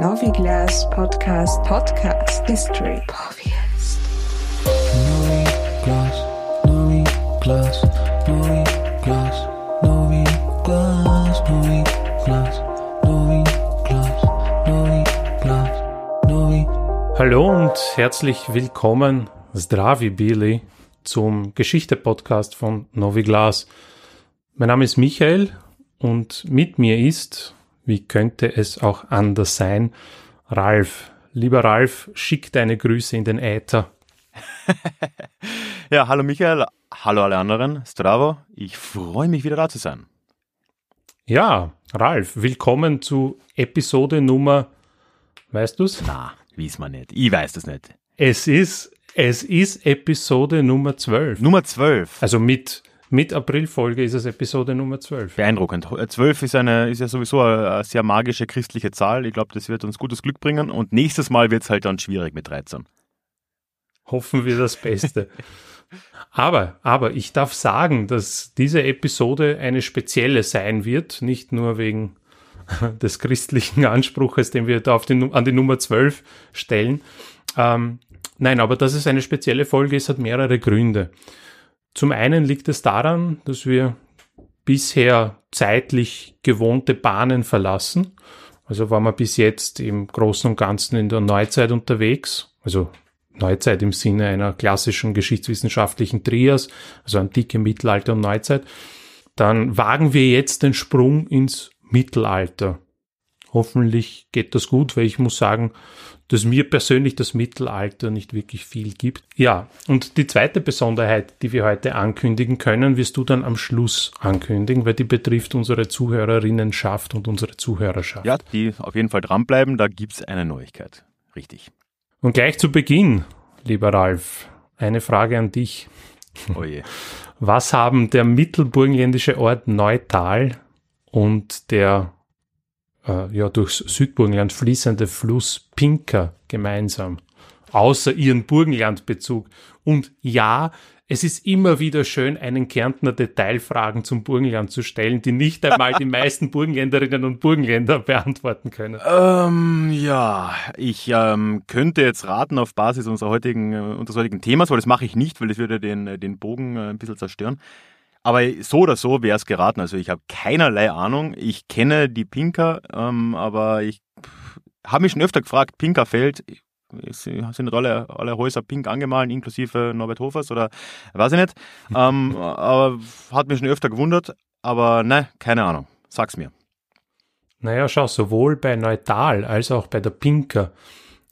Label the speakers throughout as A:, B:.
A: Noviglas Podcast Podcast History Podcast.
B: Noviglas, Noviglas, Noviglas, Noviglas, Noviglas, Noviglas, Noviglas, Noviglas.
C: Hallo und herzlich willkommen, Zdravi Billy, zum Geschichte-Podcast von Novi Glas. Mein Name ist Michael und mit mir ist, wie könnte es auch anders sein, Ralf. Lieber Ralf, schick deine Grüße in den Äther.
D: Ja, hallo Michael, hallo alle anderen, Stravo, ich freue mich wieder da zu sein.
C: Ja, Ralf, willkommen zu Episode Nummer, weißt du's?
D: Na, wies man nicht, ich weiß das nicht.
C: Es ist, es ist Episode Nummer 12.
D: Nummer 12,
C: Also mit, mit Aprilfolge ist es Episode Nummer 12.
D: beeindruckend. Äh, 12 ist, eine, ist ja sowieso eine, eine sehr magische christliche Zahl, ich glaube, das wird uns gutes Glück bringen und nächstes Mal wird es halt dann schwierig mit 13.
C: Hoffen wir das Beste. aber, aber ich darf sagen, dass diese Episode eine spezielle sein wird, nicht nur wegen des christlichen Anspruches, den wir da auf den, an die Nummer 12 stellen. Ähm, nein, aber dass es eine spezielle Folge ist, hat mehrere Gründe. Zum einen liegt es daran, dass wir bisher zeitlich gewohnte Bahnen verlassen. Also waren wir bis jetzt im Großen und Ganzen in der Neuzeit unterwegs, also Neuzeit im Sinne einer klassischen geschichtswissenschaftlichen Trias, also Antike, Mittelalter und Neuzeit. Dann wagen wir jetzt den Sprung ins Mittelalter. Hoffentlich geht das gut, weil ich muss sagen, dass mir persönlich das Mittelalter nicht wirklich viel gibt. Ja, und die zweite Besonderheit, die wir heute ankündigen können, wirst du dann am Schluss ankündigen, weil die betrifft unsere Zuhörerinnenschaft und unsere Zuhörerschaft.
D: Ja, die auf jeden Fall dranbleiben, da gibt es eine Neuigkeit. Richtig.
C: Und gleich zu Beginn, lieber Ralf, eine Frage an dich.
D: Oh je.
C: Was haben der mittelburgenländische Ort Neutal und der äh, ja durchs Südburgenland fließende Fluss Pinker gemeinsam? Außer ihren Burgenlandbezug. Und ja, es ist immer wieder schön, einen Kärntner Detailfragen zum Burgenland zu stellen, die nicht einmal die meisten Burgenländerinnen und Burgenländer beantworten können.
D: Ähm, ja, ich ähm, könnte jetzt raten auf Basis unserer heutigen, äh, unseres heutigen Themas, weil das mache ich nicht, weil das würde den, äh, den Bogen äh, ein bisschen zerstören. Aber so oder so wäre es geraten. Also ich habe keinerlei Ahnung. Ich kenne die Pinker, ähm, aber ich habe mich schon öfter gefragt, Pinkerfeld, sind nicht alle, alle Häuser pink angemahlen, inklusive Norbert Hofers oder weiß ich nicht. ähm, aber hat mich schon öfter gewundert. Aber ne, keine Ahnung. Sag's mir.
C: Naja, schau, sowohl bei Neutal als auch bei der Pinker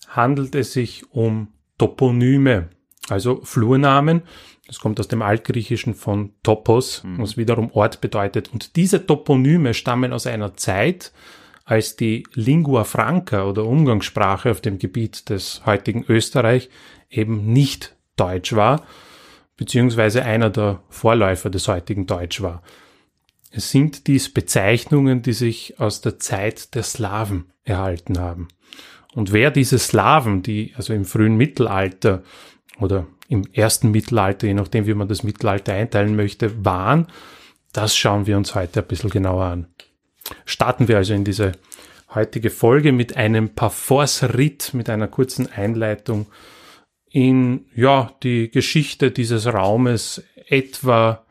C: handelt es sich um Toponyme, also Flurnamen. Das kommt aus dem Altgriechischen von Topos, was wiederum Ort bedeutet. Und diese Toponyme stammen aus einer Zeit, als die Lingua Franca oder Umgangssprache auf dem Gebiet des heutigen Österreich eben nicht Deutsch war, beziehungsweise einer der Vorläufer des heutigen Deutsch war. Es sind dies Bezeichnungen, die sich aus der Zeit der Slawen erhalten haben. Und wer diese Slawen, die also im frühen Mittelalter oder im ersten Mittelalter, je nachdem wie man das Mittelalter einteilen möchte, waren, das schauen wir uns heute ein bisschen genauer an. Starten wir also in diese heutige Folge mit einem Parforce-Ritt, mit einer kurzen Einleitung in, ja, die Geschichte dieses Raumes etwa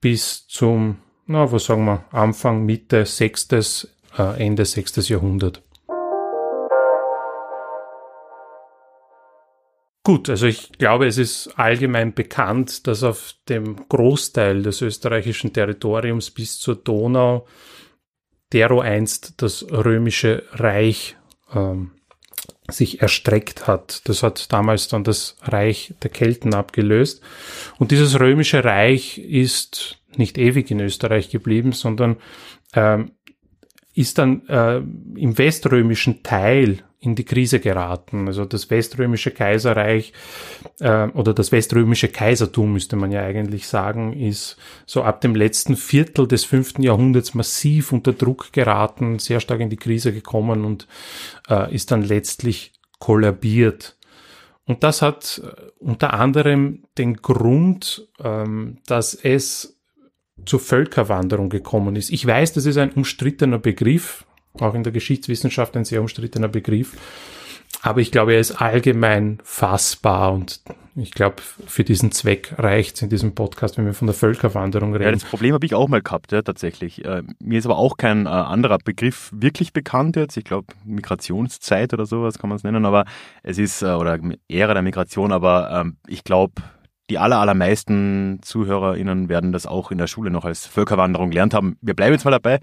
C: bis zum, na, was sagen wir, Anfang, Mitte sechstes, äh, Ende sechstes Jahrhundert. Gut, also ich glaube, es ist allgemein bekannt, dass auf dem Großteil des österreichischen Territoriums bis zur Donau dero einst das römische Reich ähm, sich erstreckt hat. Das hat damals dann das Reich der Kelten abgelöst. Und dieses römische Reich ist nicht ewig in Österreich geblieben, sondern ähm, ist dann äh, im weströmischen Teil in die Krise geraten. Also das weströmische Kaiserreich äh, oder das weströmische Kaisertum müsste man ja eigentlich sagen, ist so ab dem letzten Viertel des fünften Jahrhunderts massiv unter Druck geraten, sehr stark in die Krise gekommen und äh, ist dann letztlich kollabiert. Und das hat äh, unter anderem den Grund, ähm, dass es zur Völkerwanderung gekommen ist. Ich weiß, das ist ein umstrittener Begriff. Auch in der Geschichtswissenschaft ein sehr umstrittener Begriff. Aber ich glaube, er ist allgemein fassbar und ich glaube, für diesen Zweck reicht es in diesem Podcast, wenn wir von der Völkerwanderung reden.
D: Ja, das Problem habe ich auch mal gehabt, ja, tatsächlich. Äh, mir ist aber auch kein äh, anderer Begriff wirklich bekannt jetzt. Ich glaube, Migrationszeit oder sowas kann man es nennen, aber es ist, äh, oder Ära der Migration, aber ähm, ich glaube, die aller, allermeisten ZuhörerInnen werden das auch in der Schule noch als Völkerwanderung gelernt haben. Wir bleiben jetzt mal dabei,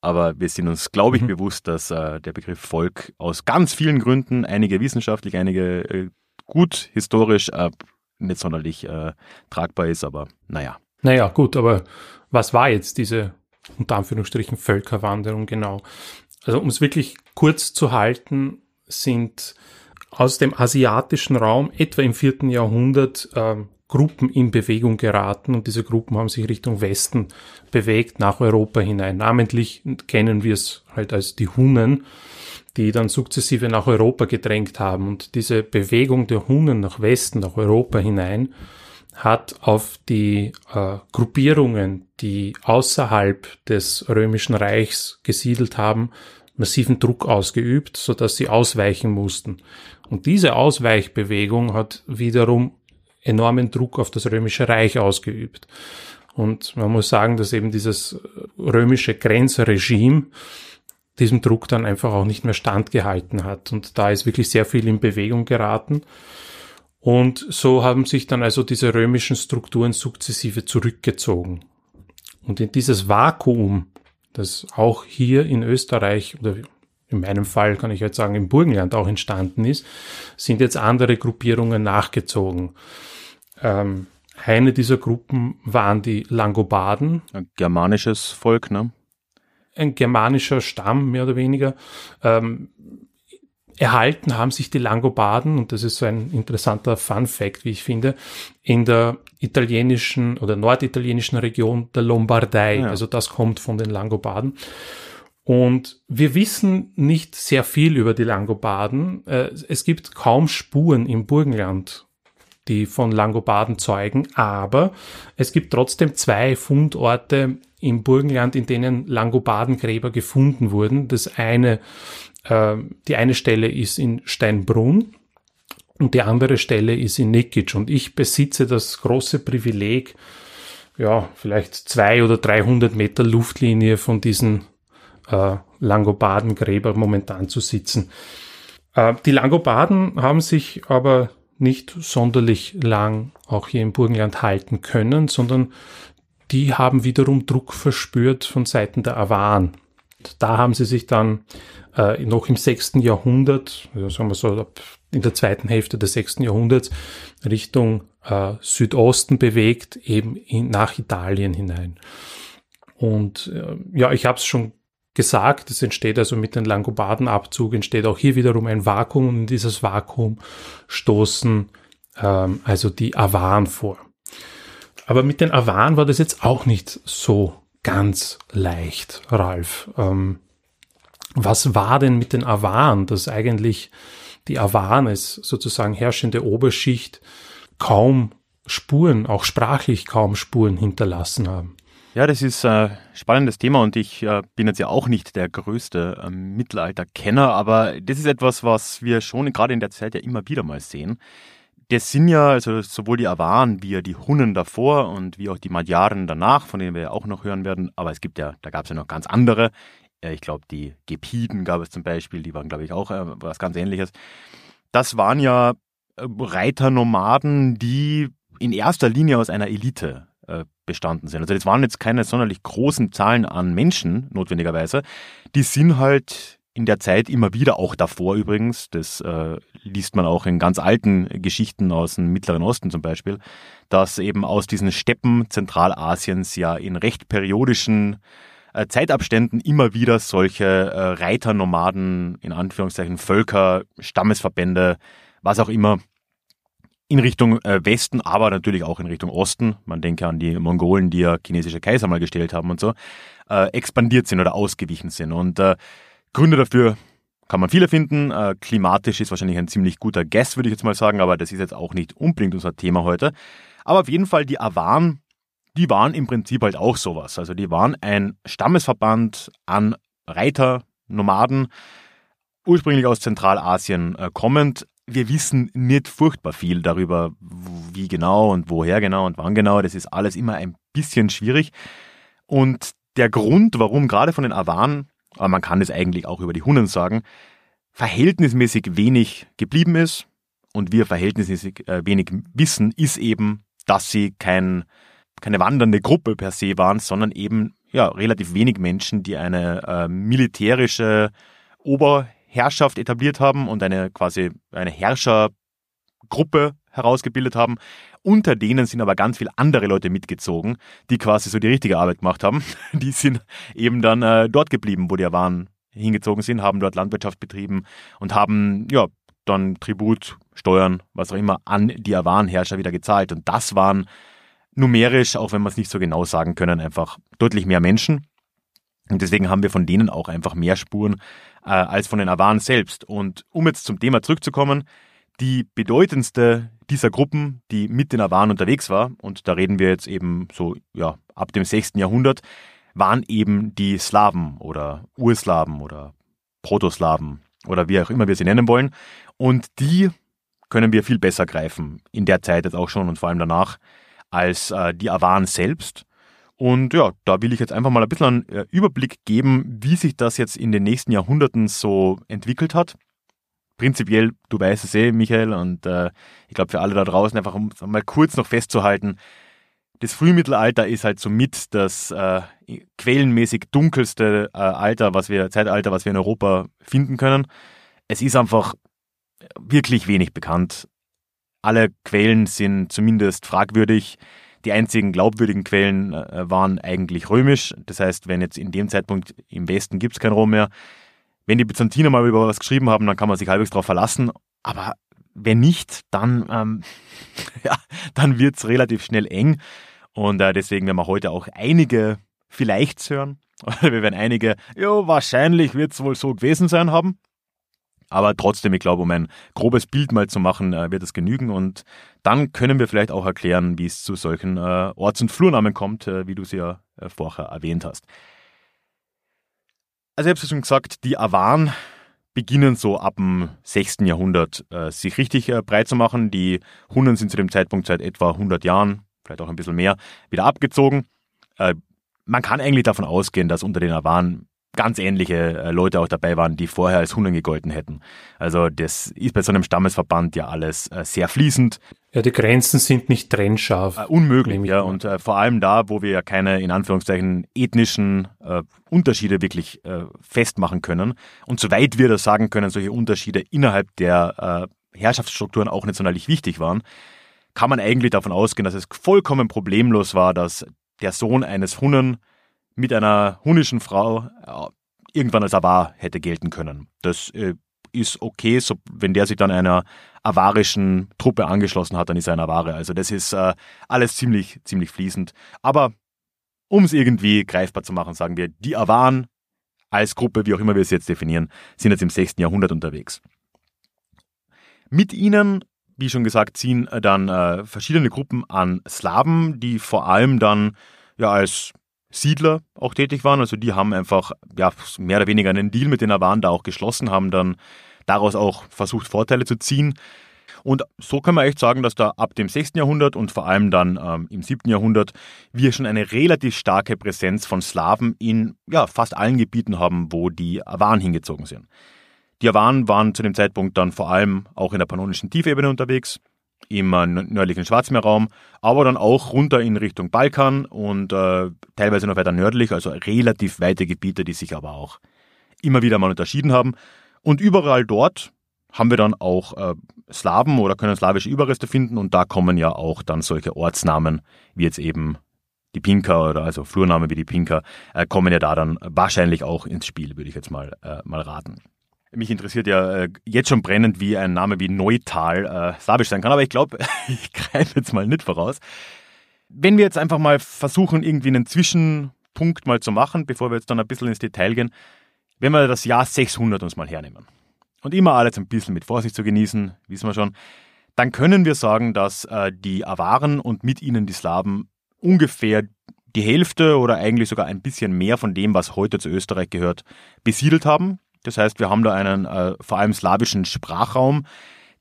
D: aber wir sind uns, glaube ich, mhm. bewusst, dass äh, der Begriff Volk aus ganz vielen Gründen, einige wissenschaftlich, einige äh, gut historisch, äh, nicht sonderlich äh, tragbar ist, aber naja.
C: Naja, gut, aber was war jetzt diese unter Anführungsstrichen Völkerwanderung genau? Also um es wirklich kurz zu halten, sind aus dem asiatischen Raum etwa im vierten Jahrhundert äh, Gruppen in Bewegung geraten und diese Gruppen haben sich Richtung Westen bewegt, nach Europa hinein. Namentlich kennen wir es halt als die Hunnen, die dann sukzessive nach Europa gedrängt haben. Und diese Bewegung der Hunnen nach Westen, nach Europa hinein, hat auf die äh, Gruppierungen, die außerhalb des römischen Reichs gesiedelt haben, massiven Druck ausgeübt, so dass sie ausweichen mussten. Und diese Ausweichbewegung hat wiederum enormen Druck auf das römische Reich ausgeübt. Und man muss sagen, dass eben dieses römische Grenzregime diesem Druck dann einfach auch nicht mehr standgehalten hat. Und da ist wirklich sehr viel in Bewegung geraten. Und so haben sich dann also diese römischen Strukturen sukzessive zurückgezogen. Und in dieses Vakuum, das auch hier in Österreich oder in meinem Fall kann ich jetzt sagen, im Burgenland auch entstanden ist, sind jetzt andere Gruppierungen nachgezogen. Ähm, eine dieser Gruppen waren die Langobarden.
D: Ein germanisches Volk, ne?
C: Ein germanischer Stamm, mehr oder weniger. Ähm, erhalten haben sich die Langobarden, und das ist so ein interessanter Fun Fact, wie ich finde, in der italienischen oder norditalienischen Region der Lombardei. Ja. Also das kommt von den Langobarden. Und wir wissen nicht sehr viel über die Langobarden. Äh, es gibt kaum Spuren im Burgenland, die von Langobarden zeugen, aber es gibt trotzdem zwei Fundorte im Burgenland, in denen Langobardengräber gefunden wurden. Das eine, äh, die eine Stelle ist in Steinbrunn und die andere Stelle ist in Nikic. Und ich besitze das große Privileg, ja, vielleicht zwei oder 300 Meter Luftlinie von diesen äh, Langobardengräber momentan zu sitzen. Äh, die Langobarden haben sich aber nicht sonderlich lang auch hier im Burgenland halten können, sondern die haben wiederum Druck verspürt von Seiten der Awaren. Da haben sie sich dann äh, noch im sechsten Jahrhundert, also sagen wir so in der zweiten Hälfte des sechsten Jahrhunderts, Richtung äh, Südosten bewegt, eben in, nach Italien hinein. Und äh, ja, ich habe es schon gesagt. Es entsteht also mit dem Langobardenabzug entsteht auch hier wiederum ein Vakuum und in dieses Vakuum stoßen ähm, also die Awaren vor. Aber mit den Awaren war das jetzt auch nicht so ganz leicht, Ralf. Ähm, was war denn mit den Awaren, dass eigentlich die Awaren als sozusagen herrschende Oberschicht kaum Spuren, auch sprachlich kaum Spuren hinterlassen haben?
D: Ja, das ist ein spannendes Thema und ich äh, bin jetzt ja auch nicht der größte ähm, Mittelalterkenner, aber das ist etwas, was wir schon gerade in der Zeit ja immer wieder mal sehen. Das sind ja, also sowohl die Awaren wie die Hunnen davor und wie auch die Magyaren danach, von denen wir ja auch noch hören werden, aber es gibt ja, da gab es ja noch ganz andere. Äh, ich glaube, die Gepiden gab es zum Beispiel, die waren, glaube ich, auch äh, was ganz ähnliches. Das waren ja Reiternomaden, die in erster Linie aus einer Elite äh, bestanden sind. Also das waren jetzt keine sonderlich großen Zahlen an Menschen notwendigerweise. Die sind halt in der Zeit immer wieder, auch davor übrigens, das äh, liest man auch in ganz alten Geschichten aus dem Mittleren Osten zum Beispiel, dass eben aus diesen Steppen Zentralasiens ja in recht periodischen äh, Zeitabständen immer wieder solche äh, Reiternomaden, in Anführungszeichen Völker, Stammesverbände, was auch immer, in Richtung äh, Westen, aber natürlich auch in Richtung Osten, man denke an die Mongolen, die ja chinesische Kaiser mal gestellt haben und so, äh, expandiert sind oder ausgewichen sind. Und äh, Gründe dafür kann man viele finden. Äh, klimatisch ist wahrscheinlich ein ziemlich guter Guess, würde ich jetzt mal sagen, aber das ist jetzt auch nicht unbedingt unser Thema heute. Aber auf jeden Fall die Awan, die waren im Prinzip halt auch sowas. Also die waren ein Stammesverband an Reiter, Nomaden, ursprünglich aus Zentralasien äh, kommend. Wir wissen nicht furchtbar viel darüber, wie genau und woher genau und wann genau. Das ist alles immer ein bisschen schwierig. Und der Grund, warum gerade von den Awanen, aber man kann es eigentlich auch über die Hunnen sagen, verhältnismäßig wenig geblieben ist und wir verhältnismäßig äh, wenig wissen, ist eben, dass sie kein, keine wandernde Gruppe per se waren, sondern eben ja, relativ wenig Menschen, die eine äh, militärische Oberherrschaft etabliert haben und eine quasi eine Herrschergruppe herausgebildet haben. Unter denen sind aber ganz viele andere Leute mitgezogen, die quasi so die richtige Arbeit gemacht haben. Die sind eben dann äh, dort geblieben, wo die Waren hingezogen sind, haben dort Landwirtschaft betrieben und haben ja dann Tribut, Steuern, was auch immer an die Awarenherrscher wieder gezahlt. Und das waren numerisch, auch wenn wir es nicht so genau sagen können, einfach deutlich mehr Menschen. Und deswegen haben wir von denen auch einfach mehr Spuren äh, als von den Awaren selbst. Und um jetzt zum Thema zurückzukommen, die bedeutendste dieser Gruppen, die mit den Awaren unterwegs war, und da reden wir jetzt eben so ja, ab dem 6. Jahrhundert, waren eben die Slawen oder Urslawen oder Protoslawen oder wie auch immer wir sie nennen wollen. Und die können wir viel besser greifen, in der Zeit jetzt auch schon und vor allem danach, als äh, die Awan selbst. Und ja, da will ich jetzt einfach mal ein bisschen einen äh, Überblick geben, wie sich das jetzt in den nächsten Jahrhunderten so entwickelt hat. Prinzipiell, du weißt es eh, Michael, und äh, ich glaube für alle da draußen einfach, um mal kurz noch festzuhalten, das Frühmittelalter ist halt somit das äh, quellenmäßig dunkelste äh, Alter, was wir, Zeitalter, was wir in Europa finden können. Es ist einfach wirklich wenig bekannt. Alle Quellen sind zumindest fragwürdig. Die einzigen glaubwürdigen Quellen äh, waren eigentlich römisch. Das heißt, wenn jetzt in dem Zeitpunkt im Westen gibt es kein Rom mehr. Wenn die Byzantiner mal über was geschrieben haben, dann kann man sich halbwegs darauf verlassen. Aber wenn nicht, dann, ähm, ja, dann wird es relativ schnell eng. Und äh, deswegen werden wir heute auch einige vielleicht hören. wir werden einige, ja, wahrscheinlich wird es wohl so gewesen sein haben. Aber trotzdem, ich glaube, um ein grobes Bild mal zu machen, äh, wird es genügen. Und dann können wir vielleicht auch erklären, wie es zu solchen äh, Orts- und Flurnamen kommt, äh, wie du sie ja vorher erwähnt hast. Also ich habe es schon gesagt, die Awan beginnen so ab dem 6. Jahrhundert sich richtig breit zu machen. Die Hunnen sind zu dem Zeitpunkt seit etwa 100 Jahren, vielleicht auch ein bisschen mehr, wieder abgezogen. man kann eigentlich davon ausgehen, dass unter den Awan ganz ähnliche äh, Leute auch dabei waren, die vorher als Hunden gegolten hätten. Also das ist bei so einem Stammesverband ja alles äh, sehr fließend.
C: Ja, die Grenzen sind nicht trennscharf.
D: Äh, unmöglich, ja. Und äh, vor allem da, wo wir ja keine, in Anführungszeichen, ethnischen äh, Unterschiede wirklich äh, festmachen können. Und soweit wir das sagen können, solche Unterschiede innerhalb der Herrschaftsstrukturen auch nicht sonderlich wichtig waren, kann man eigentlich davon ausgehen, dass es vollkommen problemlos war, dass der Sohn eines Hunnen mit einer hunnischen Frau äh, irgendwann als Avar hätte gelten können. Das äh, ist okay, so, wenn der sich dann einer avarischen Truppe angeschlossen hat, dann ist er ein Avare. Also das ist äh, alles ziemlich, ziemlich fließend. Aber um es irgendwie greifbar zu machen, sagen wir, die Avaren als Gruppe, wie auch immer wir es jetzt definieren, sind jetzt im 6. Jahrhundert unterwegs. Mit ihnen, wie schon gesagt, ziehen äh, dann äh, verschiedene Gruppen an Slawen, die vor allem dann ja als Siedler auch tätig waren. Also die haben einfach ja, mehr oder weniger einen Deal mit den Awaren da auch geschlossen, haben dann daraus auch versucht, Vorteile zu ziehen. Und so kann man echt sagen, dass da ab dem 6. Jahrhundert und vor allem dann ähm, im 7. Jahrhundert wir schon eine relativ starke Präsenz von Slawen in ja, fast allen Gebieten haben, wo die Awaren hingezogen sind. Die Awaren waren zu dem Zeitpunkt dann vor allem auch in der pannonischen Tiefebene unterwegs im nördlichen Schwarzmeerraum, aber dann auch runter in Richtung Balkan und äh, teilweise noch weiter nördlich, also relativ weite Gebiete, die sich aber auch immer wieder mal unterschieden haben. Und überall dort haben wir dann auch äh, Slawen oder können slawische Überreste finden und da kommen ja auch dann solche Ortsnamen wie jetzt eben die Pinka oder also Flurname wie die Pinka äh, kommen ja da dann wahrscheinlich auch ins Spiel, würde ich jetzt mal, äh, mal raten. Mich interessiert ja äh, jetzt schon brennend, wie ein Name wie Neutal äh, slawisch sein kann, aber ich glaube, ich greife jetzt mal nicht voraus. Wenn wir jetzt einfach mal versuchen, irgendwie einen Zwischenpunkt mal zu machen, bevor wir jetzt dann ein bisschen ins Detail gehen, wenn wir das Jahr 600 uns mal hernehmen und immer alles ein bisschen mit Vorsicht zu genießen, wissen wir schon, dann können wir sagen, dass äh, die Awaren und mit ihnen die Slawen ungefähr die Hälfte oder eigentlich sogar ein bisschen mehr von dem, was heute zu Österreich gehört, besiedelt haben. Das heißt, wir haben da einen äh, vor allem slawischen Sprachraum,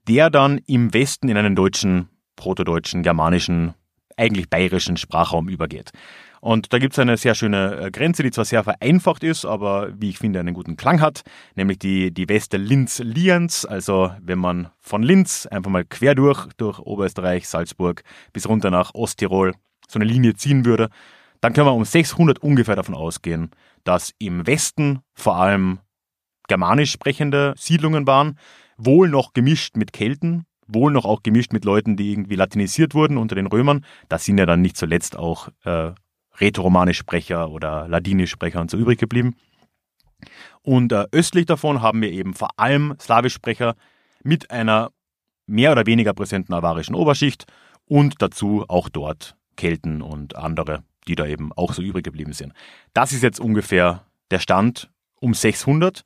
D: der dann im Westen in einen deutschen, protodeutschen, germanischen, eigentlich bayerischen Sprachraum übergeht. Und da gibt es eine sehr schöne äh, Grenze, die zwar sehr vereinfacht ist, aber wie ich finde, einen guten Klang hat, nämlich die, die Weste Linz-Lienz. Also wenn man von Linz einfach mal quer durch, durch Oberösterreich, Salzburg bis runter nach Osttirol so eine Linie ziehen würde, dann können wir um 600 ungefähr davon ausgehen, dass im Westen vor allem germanisch sprechende Siedlungen waren, wohl noch gemischt mit Kelten, wohl noch auch gemischt mit Leuten, die irgendwie latinisiert wurden unter den Römern. Da sind ja dann nicht zuletzt auch äh, Rätoromanisch-Sprecher oder Ladinisch-Sprecher und so übrig geblieben. Und äh, östlich davon haben wir eben vor allem Slawisch-Sprecher mit einer mehr oder weniger präsenten avarischen Oberschicht und dazu auch dort Kelten und andere, die da eben auch so übrig geblieben sind. Das ist jetzt ungefähr der Stand um 600.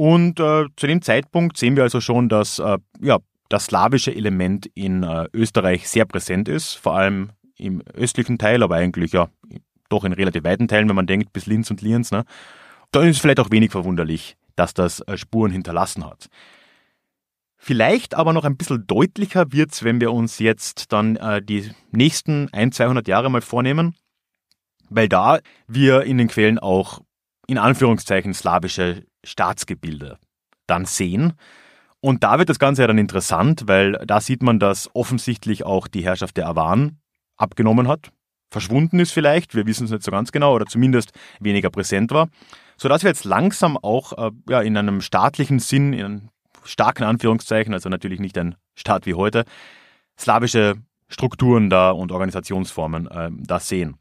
D: Und äh, zu dem Zeitpunkt sehen wir also schon, dass äh, ja, das slawische Element in äh, Österreich sehr präsent ist, vor allem im östlichen Teil, aber eigentlich ja doch in relativ weiten Teilen, wenn man denkt, bis Linz und Lienz. Ne? Dann ist es vielleicht auch wenig verwunderlich, dass das äh, Spuren hinterlassen hat. Vielleicht aber noch ein bisschen deutlicher wird es, wenn wir uns jetzt dann äh, die nächsten 100, 200 Jahre mal vornehmen, weil da wir in den Quellen auch in Anführungszeichen slawische Staatsgebilde dann sehen. Und da wird das Ganze ja dann interessant, weil da sieht man, dass offensichtlich auch die Herrschaft der Awan abgenommen hat, verschwunden ist vielleicht, wir wissen es nicht so ganz genau, oder zumindest weniger präsent war, sodass wir jetzt langsam auch äh, ja, in einem staatlichen Sinn, in starken Anführungszeichen, also natürlich nicht ein Staat wie heute, slawische Strukturen da und Organisationsformen äh, da sehen.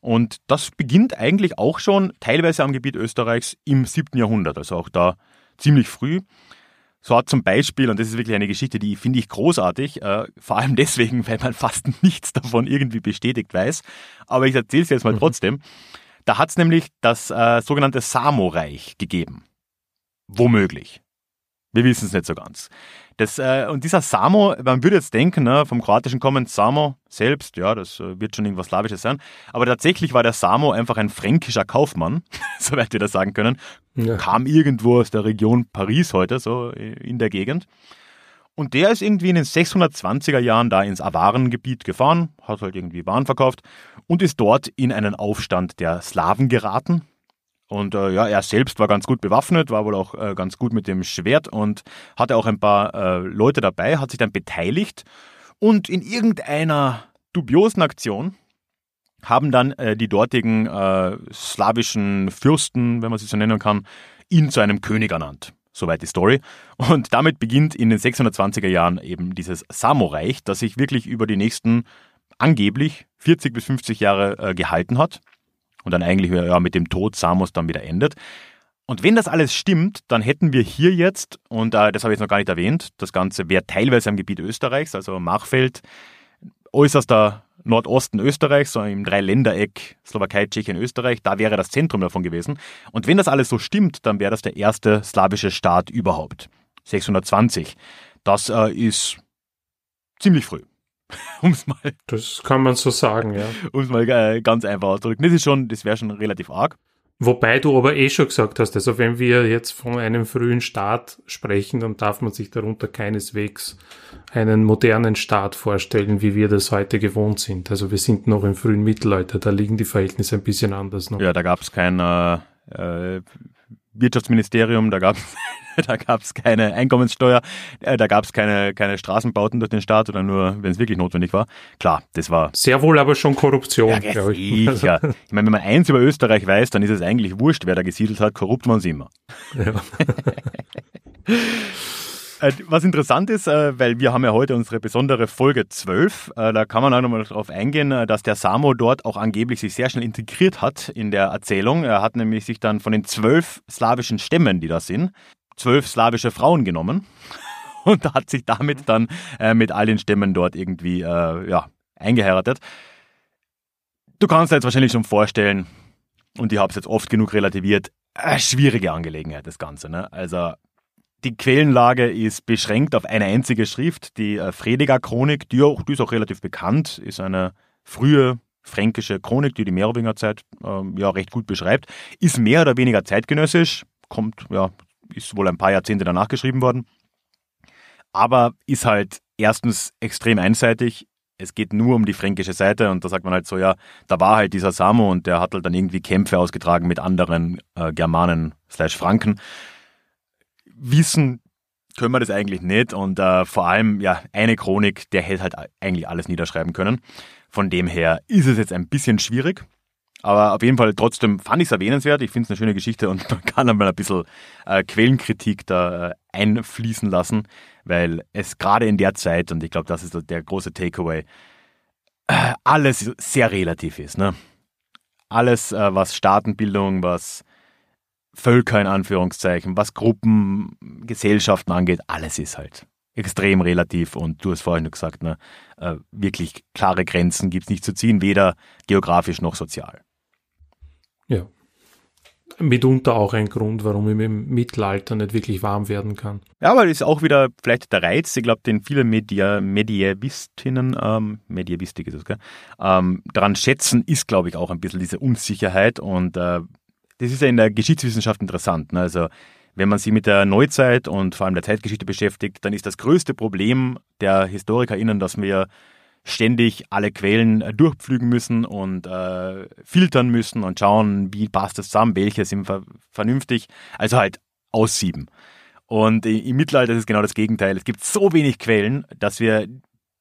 D: Und das beginnt eigentlich auch schon teilweise am Gebiet Österreichs im 7. Jahrhundert, also auch da ziemlich früh. So hat zum Beispiel, und das ist wirklich eine Geschichte, die finde ich großartig, äh, vor allem deswegen, weil man fast nichts davon irgendwie bestätigt weiß, aber ich erzähle es jetzt mal mhm. trotzdem. Da hat es nämlich das äh, sogenannte Samo-Reich gegeben. Womöglich. Wir wissen es nicht so ganz. Das, äh, und dieser Samo, man würde jetzt denken, ne, vom Kroatischen kommend Samo selbst, ja, das äh, wird schon irgendwas Slawisches sein. Aber tatsächlich war der Samo einfach ein fränkischer Kaufmann, soweit wir das sagen können. Ja. Kam irgendwo aus der Region Paris heute, so äh, in der Gegend. Und der ist irgendwie in den 620er Jahren da ins Awarengebiet gefahren, hat halt irgendwie Waren verkauft und ist dort in einen Aufstand der Slawen geraten. Und äh, ja, er selbst war ganz gut bewaffnet, war wohl auch äh, ganz gut mit dem Schwert und hatte auch ein paar äh, Leute dabei, hat sich dann beteiligt und in irgendeiner dubiosen Aktion haben dann äh, die dortigen äh, slawischen Fürsten, wenn man sie so nennen kann, ihn zu einem König ernannt. Soweit die Story. Und damit beginnt in den 620er Jahren eben dieses Samoreich, das sich wirklich über die nächsten angeblich 40 bis 50 Jahre äh, gehalten hat und dann eigentlich ja, mit dem Tod Samos dann wieder endet. Und wenn das alles stimmt, dann hätten wir hier jetzt, und äh, das habe ich jetzt noch gar nicht erwähnt, das Ganze wäre teilweise am Gebiet Österreichs, also Machfeld, äußerster Nordosten Österreichs, so im Dreiländereck Slowakei, Tschechien, Österreich, da wäre das Zentrum davon gewesen. Und wenn das alles so stimmt, dann wäre das der erste slawische Staat überhaupt. 620. Das äh, ist ziemlich früh.
C: um's mal. Das kann man so sagen, ja.
D: Um es mal äh, ganz einfach auszudrücken. Das ist schon, das wäre schon relativ arg.
C: Wobei du aber eh schon gesagt hast, also wenn wir jetzt von einem frühen Staat sprechen, dann darf man sich darunter keineswegs einen modernen Staat vorstellen, wie wir das heute gewohnt sind. Also wir sind noch im frühen Mittelalter, da liegen die Verhältnisse ein bisschen anders noch.
D: Ja, da gab es kein äh, äh Wirtschaftsministerium, da gab es da gab es keine Einkommenssteuer, äh, da gab es keine, keine Straßenbauten durch den Staat oder nur, wenn es wirklich notwendig war. Klar, das war.
C: Sehr wohl aber schon Korruption,
D: ja, glaube ich. Sicher. Ich meine, wenn man eins über Österreich weiß, dann ist es eigentlich wurscht, wer da gesiedelt hat. Korrupt waren sie immer. Ja. Äh, was interessant ist, äh, weil wir haben ja heute unsere besondere Folge 12, äh, da kann man auch nochmal darauf eingehen, dass der Samo dort auch angeblich sich sehr schnell integriert hat in der Erzählung. Er hat nämlich sich dann von den zwölf slawischen Stämmen, die da sind, zwölf slawische Frauen genommen und hat sich damit dann mit all den Stämmen dort irgendwie ja, eingeheiratet. Du kannst dir jetzt wahrscheinlich schon vorstellen, und ich habe es jetzt oft genug relativiert, schwierige Angelegenheit, das Ganze. Ne? Also die Quellenlage ist beschränkt auf eine einzige Schrift, die äh, Frediger Chronik, die, auch, die ist auch relativ bekannt, ist eine frühe fränkische Chronik, die die Merowinger Zeit ähm, ja recht gut beschreibt, ist mehr oder weniger zeitgenössisch, kommt, ja, ist wohl ein paar Jahrzehnte danach geschrieben worden, aber ist halt erstens extrem einseitig. Es geht nur um die fränkische Seite und da sagt man halt so, ja, da war halt dieser Samo und der hat halt dann irgendwie Kämpfe ausgetragen mit anderen äh, Germanen slash Franken. Wissen können wir das eigentlich nicht und äh, vor allem, ja, eine Chronik, der hätte halt eigentlich alles niederschreiben können. Von dem her ist es jetzt ein bisschen schwierig. Aber auf jeden Fall trotzdem fand ich es erwähnenswert. Ich finde es eine schöne Geschichte und man kann einmal ein bisschen äh, Quellenkritik da äh, einfließen lassen, weil es gerade in der Zeit, und ich glaube, das ist der große Takeaway, äh, alles sehr relativ ist. Ne? Alles, äh, was Staatenbildung, was Völker in Anführungszeichen, was Gruppen, Gesellschaften angeht, alles ist halt extrem relativ und du hast vorhin gesagt, ne, äh, wirklich klare Grenzen gibt es nicht zu ziehen, weder geografisch noch sozial.
C: Ja. Mitunter auch ein Grund, warum ich im Mittelalter nicht wirklich warm werden kann.
D: Ja, aber das ist auch wieder vielleicht der Reiz, ich glaube, den viele Media, Medievistinnen, ähm, Medievistik ist es, gell, ähm, daran schätzen, ist, glaube ich, auch ein bisschen diese Unsicherheit und äh, das ist ja in der Geschichtswissenschaft interessant. Ne? Also wenn man sich mit der Neuzeit und vor allem der Zeitgeschichte beschäftigt, dann ist das größte Problem der HistorikerInnen, dass wir ständig alle Quellen äh, durchpflügen müssen und äh, filtern müssen und schauen, wie passt das zusammen, welche sind ver vernünftig. Also halt aussieben. Und im Mittelalter ist es genau das Gegenteil. Es gibt so wenig Quellen, dass wir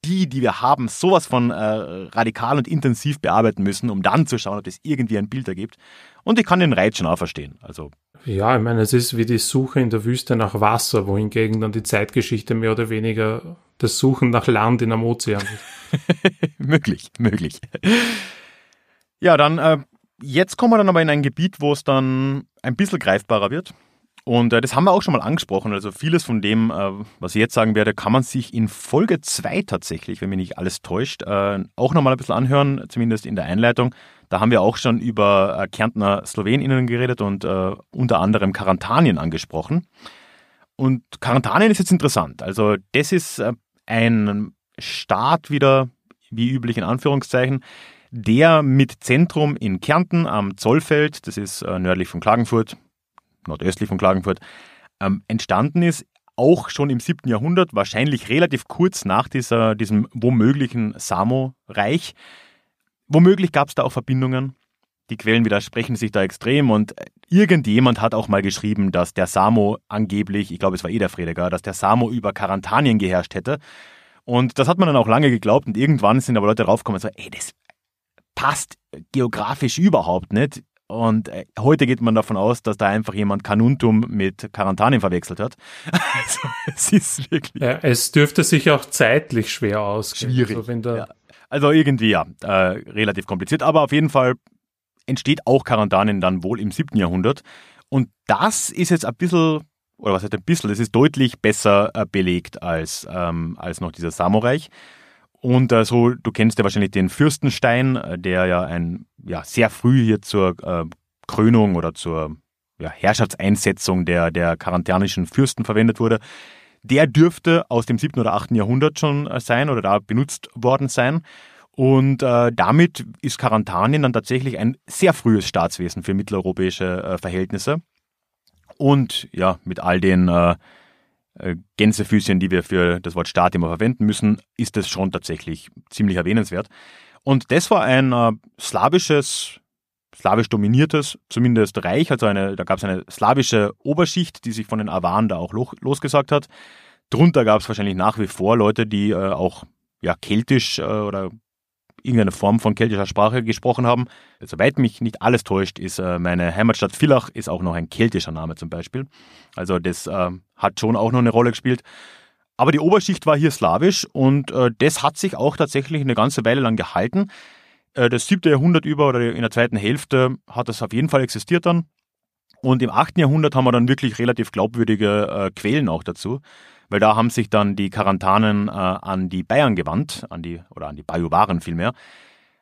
D: die, die wir haben, sowas von äh, radikal und intensiv bearbeiten müssen, um dann zu schauen, ob es irgendwie ein Bild ergibt. Und ich kann den Reiz schon auch verstehen. Also
C: ja, ich meine, es ist wie die Suche in der Wüste nach Wasser, wohingegen dann die Zeitgeschichte mehr oder weniger das Suchen nach Land in einem Ozean ist.
D: möglich, möglich. Ja, dann äh, jetzt kommen wir dann aber in ein Gebiet, wo es dann ein bisschen greifbarer wird. Und äh, das haben wir auch schon mal angesprochen. Also vieles von dem, äh, was ich jetzt sagen werde, kann man sich in Folge 2 tatsächlich, wenn mich nicht alles täuscht, äh, auch nochmal ein bisschen anhören, zumindest in der Einleitung. Da haben wir auch schon über äh, Kärntner SlowenInnen geredet und äh, unter anderem Karantanien angesprochen. Und Karantanien ist jetzt interessant. Also das ist äh, ein Staat wieder, wie üblich in Anführungszeichen, der mit Zentrum in Kärnten am Zollfeld, das ist nördlich von Klagenfurt, nordöstlich von Klagenfurt, ähm, entstanden ist, auch schon im 7. Jahrhundert, wahrscheinlich relativ kurz nach dieser, diesem womöglichen Samo-Reich. Womöglich gab es da auch Verbindungen. Die Quellen widersprechen sich da extrem und irgendjemand hat auch mal geschrieben, dass der Samo angeblich, ich glaube es war eh der Fredegar, dass der Samo über Karantanien geherrscht hätte. Und das hat man dann auch lange geglaubt und irgendwann sind aber Leute draufgekommen und so, ey, das passt geografisch überhaupt nicht. Und äh, heute geht man davon aus, dass da einfach jemand Kanuntum mit Quarantanien verwechselt hat.
C: Also es ist wirklich. Ja, es dürfte sich auch zeitlich schwer ausgehen.
D: Schwierig. Also, ja. Also irgendwie ja, äh, relativ kompliziert. Aber auf jeden Fall entsteht auch Quarantanien dann wohl im 7. Jahrhundert. Und das ist jetzt ein bisschen, oder was heißt ein bisschen, das ist deutlich besser äh, belegt als, ähm, als noch dieser Samoreich. Und äh, so, du kennst ja wahrscheinlich den Fürstenstein, äh, der ja ein ja sehr früh hier zur äh, Krönung oder zur ja, Herrschaftseinsetzung der, der karantanischen Fürsten verwendet wurde. Der dürfte aus dem 7. oder 8. Jahrhundert schon äh, sein oder da benutzt worden sein. Und äh, damit ist Karantanien dann tatsächlich ein sehr frühes Staatswesen für mitteleuropäische äh, Verhältnisse. Und ja, mit all den äh, äh, Gänsefüßchen, die wir für das Wort Staat immer verwenden müssen, ist es schon tatsächlich ziemlich erwähnenswert. Und das war ein äh, slawisches, slawisch dominiertes, zumindest Reich, also eine, da gab es eine slawische Oberschicht, die sich von den Awaren da auch lo losgesagt hat. Drunter gab es wahrscheinlich nach wie vor Leute, die äh, auch ja, keltisch äh, oder irgendeine Form von keltischer Sprache gesprochen haben. Soweit mich nicht alles täuscht, ist äh, meine Heimatstadt Villach ist auch noch ein keltischer Name zum Beispiel. Also das äh, hat schon auch noch eine Rolle gespielt. Aber die Oberschicht war hier slawisch und äh, das hat sich auch tatsächlich eine ganze Weile lang gehalten. Äh, das siebte Jahrhundert über oder in der zweiten Hälfte hat das auf jeden Fall existiert dann. Und im achten Jahrhundert haben wir dann wirklich relativ glaubwürdige äh, Quellen auch dazu weil da haben sich dann die Karantanen äh, an die Bayern gewandt, an die, oder an die Bajuwaren vielmehr,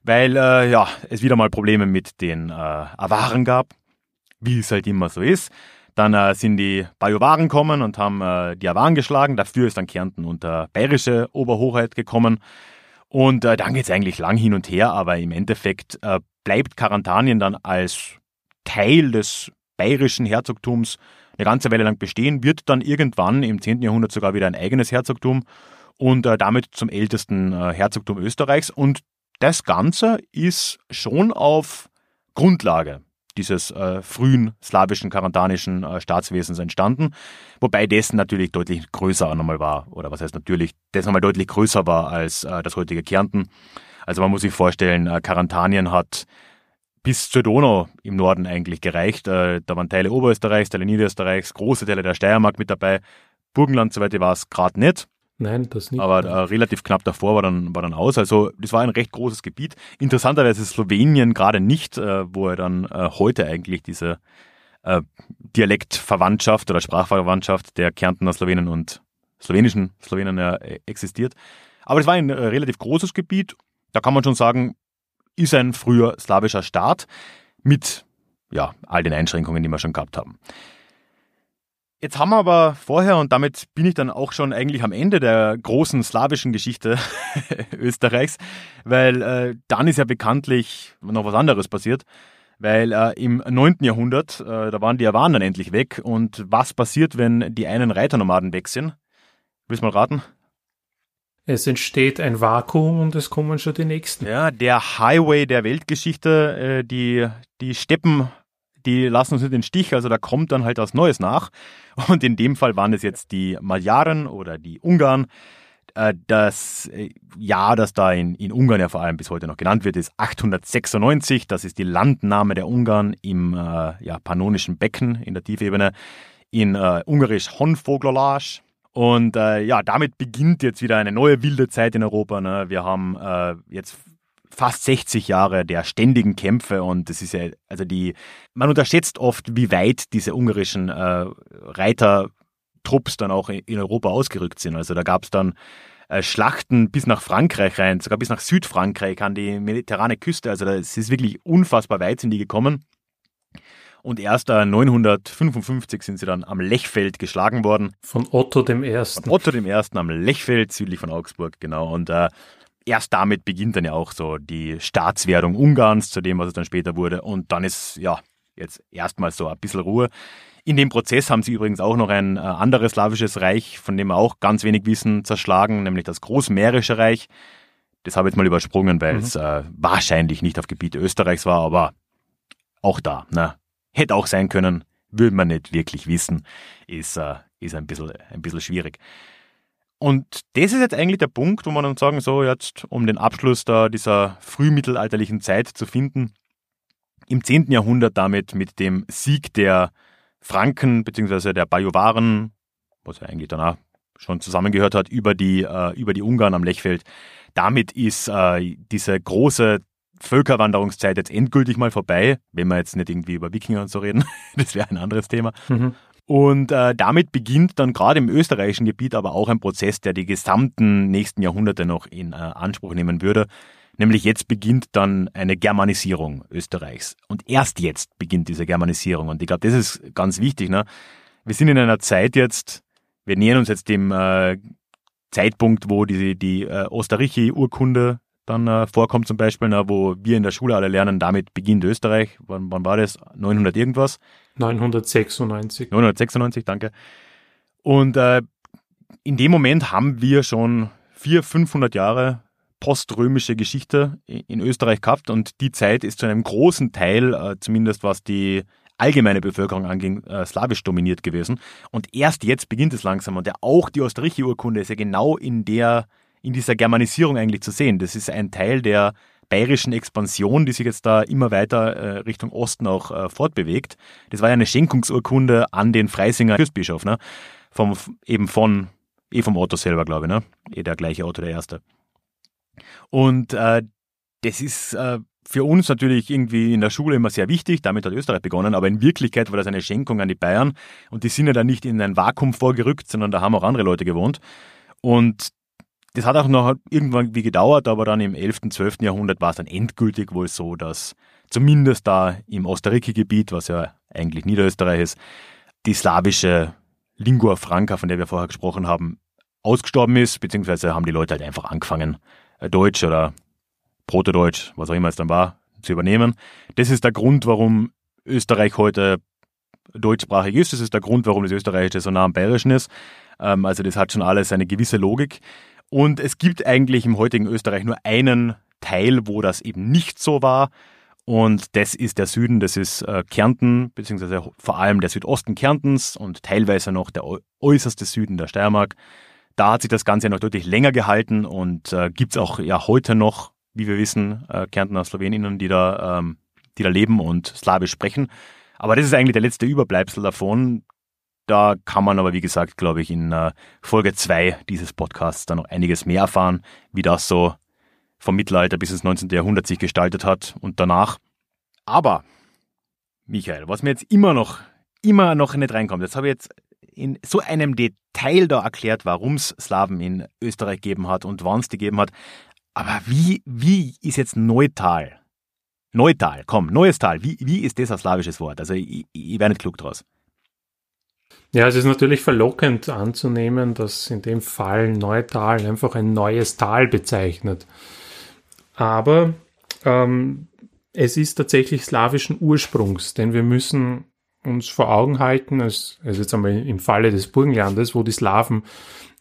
D: weil äh, ja, es wieder mal Probleme mit den äh, Awaren gab, wie es halt immer so ist. Dann äh, sind die Bajuwaren gekommen und haben äh, die Awaren geschlagen. Dafür ist dann Kärnten unter bayerische Oberhoheit gekommen. Und äh, dann geht es eigentlich lang hin und her, aber im Endeffekt äh, bleibt Karantanien dann als Teil des bayerischen Herzogtums eine ganze Weile lang bestehen, wird dann irgendwann im 10. Jahrhundert sogar wieder ein eigenes Herzogtum und äh, damit zum ältesten äh, Herzogtum Österreichs. Und das Ganze ist schon auf Grundlage dieses äh, frühen slawischen, karantanischen äh, Staatswesens entstanden, wobei dessen natürlich deutlich größer nochmal war, oder was heißt natürlich, das nochmal deutlich größer war als äh, das heutige Kärnten. Also man muss sich vorstellen, äh, Karantanien hat bis zur Donau im Norden eigentlich gereicht. Äh, da waren Teile Oberösterreichs, Teile Niederösterreichs, große Teile der Steiermark mit dabei. Burgenland, soweit war es gerade nicht.
C: Nein, das nicht.
D: Aber äh, relativ knapp davor war dann, war dann aus. Also das war ein recht großes Gebiet. Interessanterweise Slowenien gerade nicht, äh, wo er dann äh, heute eigentlich diese äh, Dialektverwandtschaft oder Sprachverwandtschaft der Kärntner Slowenen und slowenischen Slowenen äh, existiert. Aber es war ein äh, relativ großes Gebiet. Da kann man schon sagen, ist ein früher slawischer Staat mit ja, all den Einschränkungen, die wir schon gehabt haben. Jetzt haben wir aber vorher, und damit bin ich dann auch schon eigentlich am Ende der großen slawischen Geschichte Österreichs, weil äh, dann ist ja bekanntlich noch was anderes passiert, weil äh, im 9. Jahrhundert, äh, da waren die Awaren dann endlich weg. Und was passiert, wenn die einen Reiternomaden weg sind? Willst du mal raten?
C: Es entsteht ein Vakuum und es kommen schon die nächsten.
D: Ja, der Highway der Weltgeschichte, äh, die, die Steppen die lassen uns nicht den Stich, also da kommt dann halt was Neues nach. Und in dem Fall waren es jetzt die Magyaren oder die Ungarn. Äh, das äh, Jahr, das da in, in Ungarn ja vor allem bis heute noch genannt wird, ist 896. Das ist die Landnahme der Ungarn im äh, ja, pannonischen Becken in der Tiefebene, in äh, ungarisch Honfoglalage. Und äh, ja, damit beginnt jetzt wieder eine neue wilde Zeit in Europa. Ne? Wir haben äh, jetzt fast 60 Jahre der ständigen Kämpfe und das ist ja, also die, man unterschätzt oft, wie weit diese ungarischen äh, Reitertrupps dann auch in Europa ausgerückt sind. Also da gab es dann äh, Schlachten bis nach Frankreich rein, sogar bis nach Südfrankreich an die mediterrane Küste. Also es ist wirklich unfassbar weit sind die gekommen. Und erst 955 sind sie dann am Lechfeld geschlagen worden.
C: Von Otto dem Ersten.
D: Von Otto dem Ersten am Lechfeld, südlich von Augsburg, genau. Und äh, erst damit beginnt dann ja auch so die Staatswerdung Ungarns zu dem, was es dann später wurde. Und dann ist ja jetzt erstmal so ein bisschen Ruhe. In dem Prozess haben sie übrigens auch noch ein äh, anderes slawisches Reich, von dem wir auch ganz wenig wissen, zerschlagen, nämlich das Großmährische Reich. Das habe ich jetzt mal übersprungen, weil mhm. es äh, wahrscheinlich nicht auf Gebiet Österreichs war, aber auch da, ne? Hätte auch sein können, würde man nicht wirklich wissen, ist, äh, ist ein, bisschen, ein bisschen schwierig. Und das ist jetzt eigentlich der Punkt, wo man dann sagen, so jetzt, um den Abschluss da dieser frühmittelalterlichen Zeit zu finden, im 10. Jahrhundert damit mit dem Sieg der Franken bzw. der Bajuwaren, was ja eigentlich danach schon zusammengehört hat, über die, äh, über die Ungarn am Lechfeld. Damit ist äh, diese große Völkerwanderungszeit jetzt endgültig mal vorbei, wenn wir jetzt nicht irgendwie über Wikinger und so reden. das wäre ein anderes Thema. Mhm. Und äh, damit beginnt dann gerade im österreichischen Gebiet aber auch ein Prozess, der die gesamten nächsten Jahrhunderte noch in äh, Anspruch nehmen würde. Nämlich jetzt beginnt dann eine Germanisierung Österreichs. Und erst jetzt beginnt diese Germanisierung. Und ich glaube, das ist ganz wichtig. Ne? Wir sind in einer Zeit jetzt, wir nähern uns jetzt dem äh, Zeitpunkt, wo die, die äh, Osterrichi-Urkunde dann äh, vorkommt zum Beispiel, na, wo wir in der Schule alle lernen, damit beginnt Österreich. Wann, wann war das? 900 irgendwas?
C: 996.
D: 996, danke. Und äh, in dem Moment haben wir schon 400, 500 Jahre poströmische Geschichte in Österreich gehabt und die Zeit ist zu einem großen Teil, äh, zumindest was die allgemeine Bevölkerung anging, äh, slawisch dominiert gewesen. Und erst jetzt beginnt es langsam und ja auch die Osterreichi-Urkunde ist ja genau in der in dieser Germanisierung eigentlich zu sehen. Das ist ein Teil der bayerischen Expansion, die sich jetzt da immer weiter äh, Richtung Osten auch äh, fortbewegt. Das war ja eine Schenkungsurkunde an den Freisinger Fürstbischof, ne? Vom, eben von, eh vom Otto selber, glaube ich, ne? Eh der gleiche Otto der Erste. Und äh, das ist äh, für uns natürlich irgendwie in der Schule immer sehr wichtig, damit hat Österreich begonnen, aber in Wirklichkeit war das eine Schenkung an die Bayern und die sind ja dann nicht in ein Vakuum vorgerückt, sondern da haben auch andere Leute gewohnt. Und das hat auch noch irgendwann wie gedauert, aber dann im 11., 12. Jahrhundert war es dann endgültig wohl so, dass zumindest da im Osterriki-Gebiet, was ja eigentlich Niederösterreich ist, die slawische Lingua Franca, von der wir vorher gesprochen haben, ausgestorben ist, beziehungsweise haben die Leute halt einfach angefangen, äh, Deutsch oder Protodeutsch, was auch immer es dann war, zu übernehmen. Das ist der Grund, warum Österreich heute deutschsprachig ist. Das ist der Grund, warum das Österreichische so nah am Bayerischen ist. Ähm, also das hat schon alles eine gewisse Logik. Und es gibt eigentlich im heutigen Österreich nur einen Teil, wo das eben nicht so war. Und das ist der Süden, das ist äh, Kärnten, beziehungsweise vor allem der Südosten Kärntens und teilweise noch der äußerste Süden der Steiermark. Da hat sich das Ganze noch deutlich länger gehalten und äh, gibt es auch ja heute noch, wie wir wissen, äh, Kärntner Sloweninnen, die da, ähm, die da leben und Slawisch sprechen. Aber das ist eigentlich der letzte Überbleibsel davon. Da kann man aber, wie gesagt, glaube ich, in äh, Folge 2 dieses Podcasts dann noch einiges mehr erfahren, wie das so vom Mittelalter bis ins 19. Jahrhundert sich gestaltet hat und danach. Aber, Michael, was mir jetzt immer noch, immer noch nicht reinkommt, jetzt habe ich jetzt in so einem Detail da erklärt, warum es Slawen in Österreich gegeben hat und wann es die gegeben hat. Aber wie, wie ist jetzt Neutal? Neutal, komm, neues Tal. Wie, wie ist das ein slawisches Wort? Also ich, ich wäre nicht klug draus.
C: Ja, es ist natürlich verlockend anzunehmen, dass in dem Fall Neutal einfach ein neues Tal bezeichnet. Aber ähm, es ist tatsächlich slawischen Ursprungs, denn wir müssen uns vor Augen halten, als, also jetzt einmal im Falle des Burgenlandes, wo die Slawen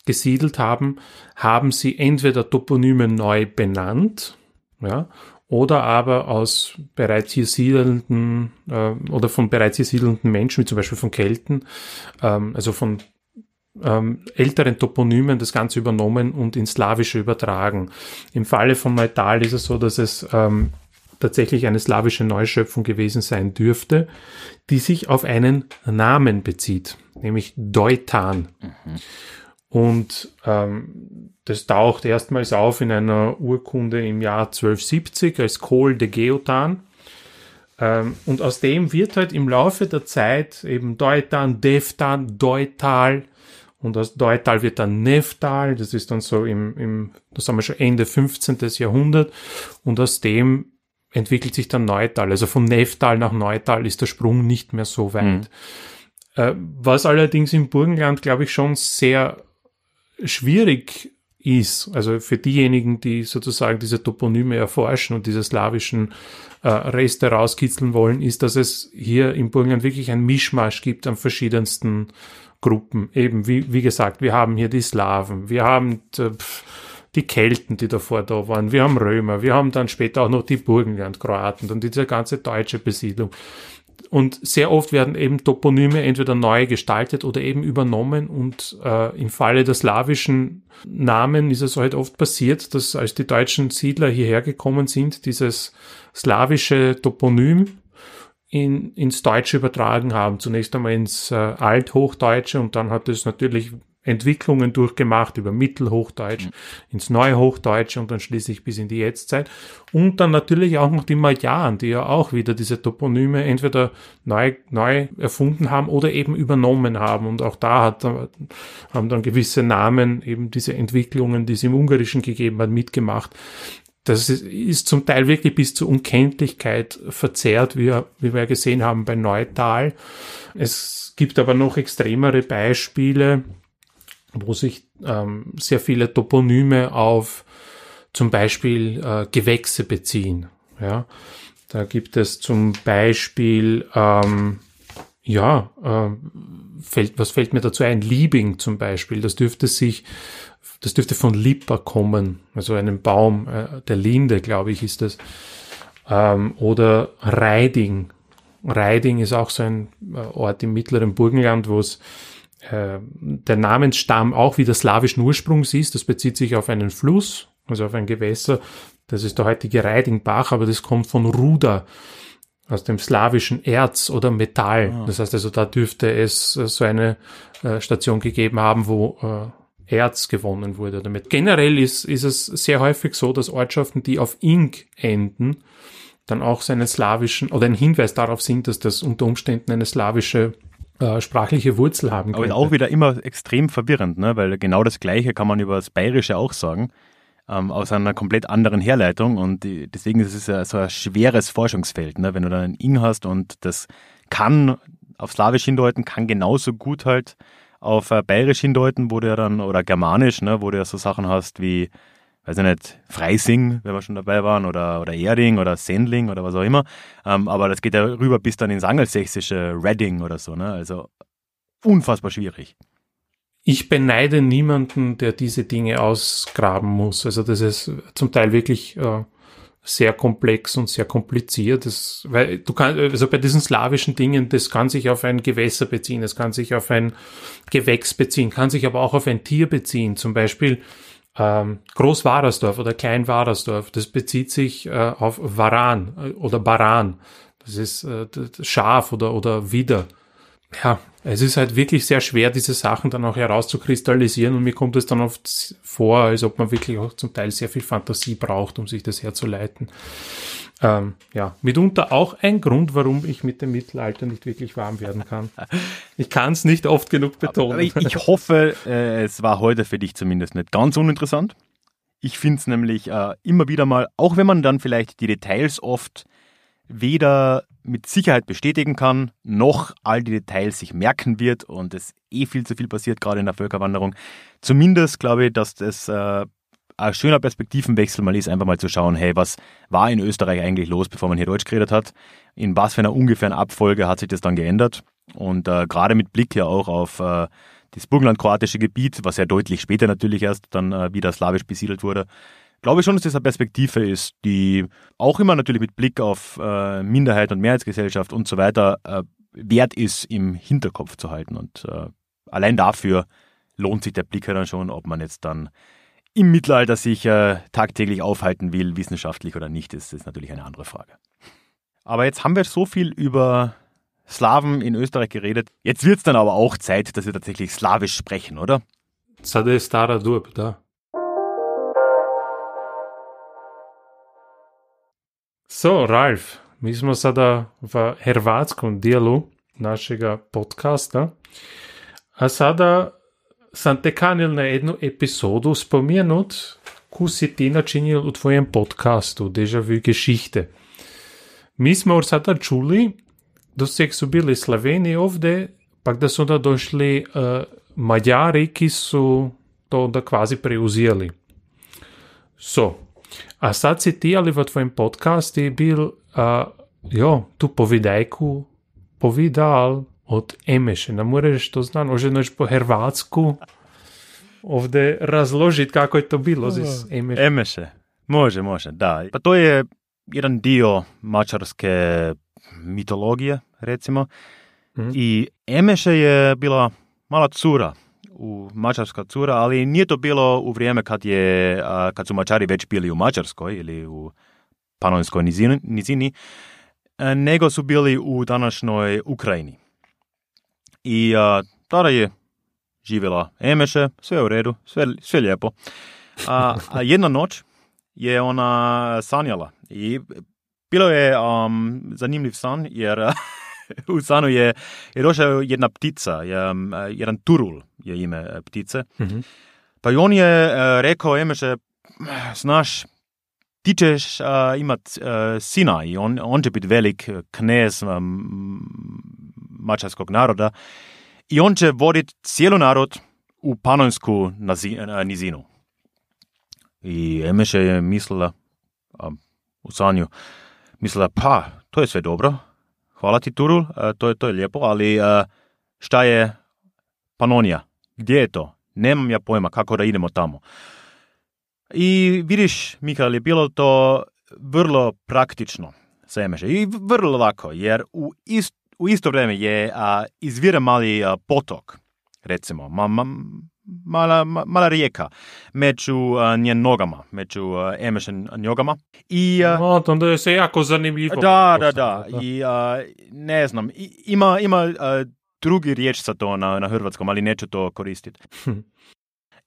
C: gesiedelt haben, haben sie entweder Toponyme neu benannt, ja, oder aber aus bereits hier siedelnden äh, oder von bereits hier siedelnden Menschen, wie zum Beispiel von Kelten, ähm, also von ähm, älteren Toponymen das Ganze übernommen und ins Slawische übertragen. Im Falle von Neutal ist es so, dass es ähm, tatsächlich eine slawische Neuschöpfung gewesen sein dürfte, die sich auf einen Namen bezieht, nämlich Deutan. Mhm. Und ähm, das taucht erstmals auf in einer Urkunde im Jahr 1270 als Kohl de Geotan. Ähm, und aus dem wird halt im Laufe der Zeit eben Deutan, Deftan, Deutal und aus Deutal wird dann Neftal, das ist dann so im, im das haben wir schon Ende 15. Jahrhundert und aus dem entwickelt sich dann Neutal. Also von Neftal nach Neutal ist der Sprung nicht mehr so weit. Mhm. Äh, was allerdings im Burgenland, glaube ich, schon sehr schwierig ist, also für diejenigen, die sozusagen diese Toponyme erforschen und diese slawischen äh, Reste rauskitzeln wollen, ist, dass es hier im Burgenland wirklich ein Mischmasch gibt an verschiedensten Gruppen. Eben, wie, wie gesagt, wir haben hier die Slawen, wir haben äh, die Kelten, die davor da waren, wir haben Römer, wir haben dann später auch noch die Burgenland-Kroaten und diese ganze deutsche Besiedlung. Und sehr oft werden eben Toponyme entweder neu gestaltet oder eben übernommen. Und äh, im Falle der slawischen Namen ist es halt oft passiert, dass als die deutschen Siedler hierher gekommen sind, dieses slawische Toponym in, ins Deutsche übertragen haben. Zunächst einmal ins äh, Althochdeutsche und dann hat es natürlich Entwicklungen durchgemacht über Mittelhochdeutsch mhm. ins Neuhochdeutsche und dann schließlich bis in die Jetztzeit. Und dann natürlich auch noch die Magyaren, die ja auch wieder diese Toponyme entweder neu, neu erfunden haben oder eben übernommen haben. Und auch da hat, haben dann gewisse Namen eben diese Entwicklungen, die es im Ungarischen gegeben hat, mitgemacht. Das ist, ist zum Teil wirklich bis zur Unkenntlichkeit verzerrt, wie, wie wir gesehen haben bei Neutal. Es gibt aber noch extremere Beispiele, wo sich ähm, sehr viele Toponyme auf zum Beispiel äh, Gewächse beziehen. Ja, da gibt es zum Beispiel ähm, ja, äh, fällt, was fällt mir dazu ein? Liebing zum Beispiel. Das dürfte sich, das dürfte von Lipper kommen, also einem Baum äh, der Linde, glaube ich, ist das. Ähm, oder Reiding. Reiding ist auch so ein äh, Ort im mittleren Burgenland, wo es äh, der Namensstamm auch wieder slawischen Ursprungs ist. Das bezieht sich auf einen Fluss, also auf ein Gewässer. Das ist der heutige Reidingbach, aber das kommt von Ruda, aus dem slawischen Erz oder Metall. Ah. Das heißt also, da dürfte es äh, so eine äh, Station gegeben haben, wo äh, Erz gewonnen wurde damit. Generell ist, ist es sehr häufig so, dass Ortschaften, die auf Ink enden, dann auch seinen slawischen oder ein Hinweis darauf sind, dass das unter Umständen eine slawische äh, sprachliche Wurzel haben
D: könnte. Aber auch wieder immer extrem verwirrend, ne? weil genau das Gleiche kann man über das Bayerische auch sagen, ähm, aus einer komplett anderen Herleitung und die, deswegen ist es ja so ein schweres Forschungsfeld, ne? wenn du dann ein Ing hast und das kann auf Slawisch hindeuten, kann genauso gut halt auf äh, Bayerisch hindeuten, wo du ja dann, oder Germanisch, ne, wo du ja so Sachen hast wie weiß ich nicht, Freising, wenn wir schon dabei waren, oder, oder Erding oder Sendling oder was auch immer. Ähm, aber das geht ja rüber bis dann ins angelsächsische Reading oder so. Ne? Also unfassbar schwierig.
C: Ich beneide niemanden, der diese Dinge ausgraben muss. Also das ist zum Teil wirklich äh, sehr komplex und sehr kompliziert. Das, weil du kannst, also bei diesen slawischen Dingen, das kann sich auf ein Gewässer beziehen, das kann sich auf ein Gewächs beziehen, kann sich aber auch auf ein Tier beziehen. Zum Beispiel ähm, Groß-Wadersdorf oder Klein-Wadersdorf, das bezieht sich äh, auf Varan äh, oder Baran. Das ist äh, Schaf oder, oder Widder ja, es ist halt wirklich sehr schwer, diese Sachen dann auch herauszukristallisieren und mir kommt es dann oft vor, als ob man wirklich auch zum Teil sehr viel Fantasie braucht, um sich das herzuleiten. Ähm, ja, mitunter auch ein Grund, warum ich mit dem Mittelalter nicht wirklich warm werden kann. Ich kann es nicht oft genug betonen.
D: Ich, ich hoffe, äh, es war heute für dich zumindest nicht ganz uninteressant. Ich finde es nämlich äh, immer wieder mal, auch wenn man dann vielleicht die Details oft weder mit Sicherheit bestätigen kann, noch all die Details sich merken wird und es eh viel zu viel passiert, gerade in der Völkerwanderung. Zumindest glaube ich, dass das äh, ein schöner Perspektivenwechsel mal ist, einfach mal zu schauen, hey, was war in Österreich eigentlich los, bevor man hier Deutsch geredet hat? In was für einer ungefähren Abfolge hat sich das dann geändert? Und äh, gerade mit Blick ja auch auf äh, das burgenland-kroatische Gebiet, was ja deutlich später natürlich erst dann äh, wieder slawisch besiedelt wurde, glaube ich schon, dass das eine Perspektive ist, die auch immer natürlich mit Blick auf äh, Minderheit und Mehrheitsgesellschaft und so weiter äh, wert ist, im Hinterkopf zu halten. Und äh, allein dafür lohnt sich der Blick ja dann schon, ob man jetzt dann im Mittelalter sich äh, tagtäglich aufhalten will, wissenschaftlich oder nicht, ist, ist natürlich eine andere Frage. Aber jetzt haben wir so viel über Slawen in Österreich geredet. Jetzt wird es dann aber auch Zeit, dass wir tatsächlich Slawisch sprechen, oder?
C: Sada je stara dob, da. So, Ralf, mi smo sada v hrvatskom dijelu našega podcasta, a sada sam te kanil na jednu epizodu spomenut, ko si ti načinil v tvojem podcastu Deja Vu Geschichte. Mi smo sada čuli, da su bili Slaveni ovde, pa da su onda došli uh, Mađari, ki su to onda kvazi preuzeli. So, a sad si ti, ali v tvojem podcastu je bil, uh, jo, tu povidajku povedal od Emeše. Ne moreš to znati, može noč po hrvatsku ovde razložiti kako je to bilo z Emeše.
D: Emeše, može, može, da. Pa to je jedan dio mačarske mitologije, recimo.
C: Mhm.
D: I Emeše je bila mala cura u mačarska cura, ali nije to bilo u vrijeme kad, je, kad su mačari već bili u Mačarskoj ili u Panonskoj nizini, nizini a, nego su bili u današnjoj Ukrajini. I a, tada je živjela Emeše, sve u redu, sve, sve lijepo. A, a jedna noć je ona sanjala i bilo je um, zanimljiv san jer u sanu je, je došla jedna ptica, je, jedan turul je ime e, ptice.
C: Mhm.
D: Pa i on je e, rekao Emeše, znaš, ti ćeš imat e, sina i on, on će biti velik knez um, mačarskog naroda i on će voditi cijeli narod u panonsku nazi, nizinu. I Emeše je mislila, u sanju, mislila, pa, to je sve dobro, hvala ti Turul, e, to je, to je lijepo, ali e, šta je Panonija? Gdje je to? Nemam ja pojma kako da idemo tamo. I vidiš, Mikael, je bilo to vrlo praktično za Emeše i vrlo lako, jer u, ist, u isto vrijeme je a, izvira mali a, potok, recimo, ma, ma, mala, ma- mala rijeka među a, njen nogama, među a, Emešen nogama. I, a,
C: No, onda je se jako zanimljivo.
D: da, da, da. I a, ne znam, i- ima, ima a, drugi riječ za to na, na hrvatskom, ali neću to koristiti.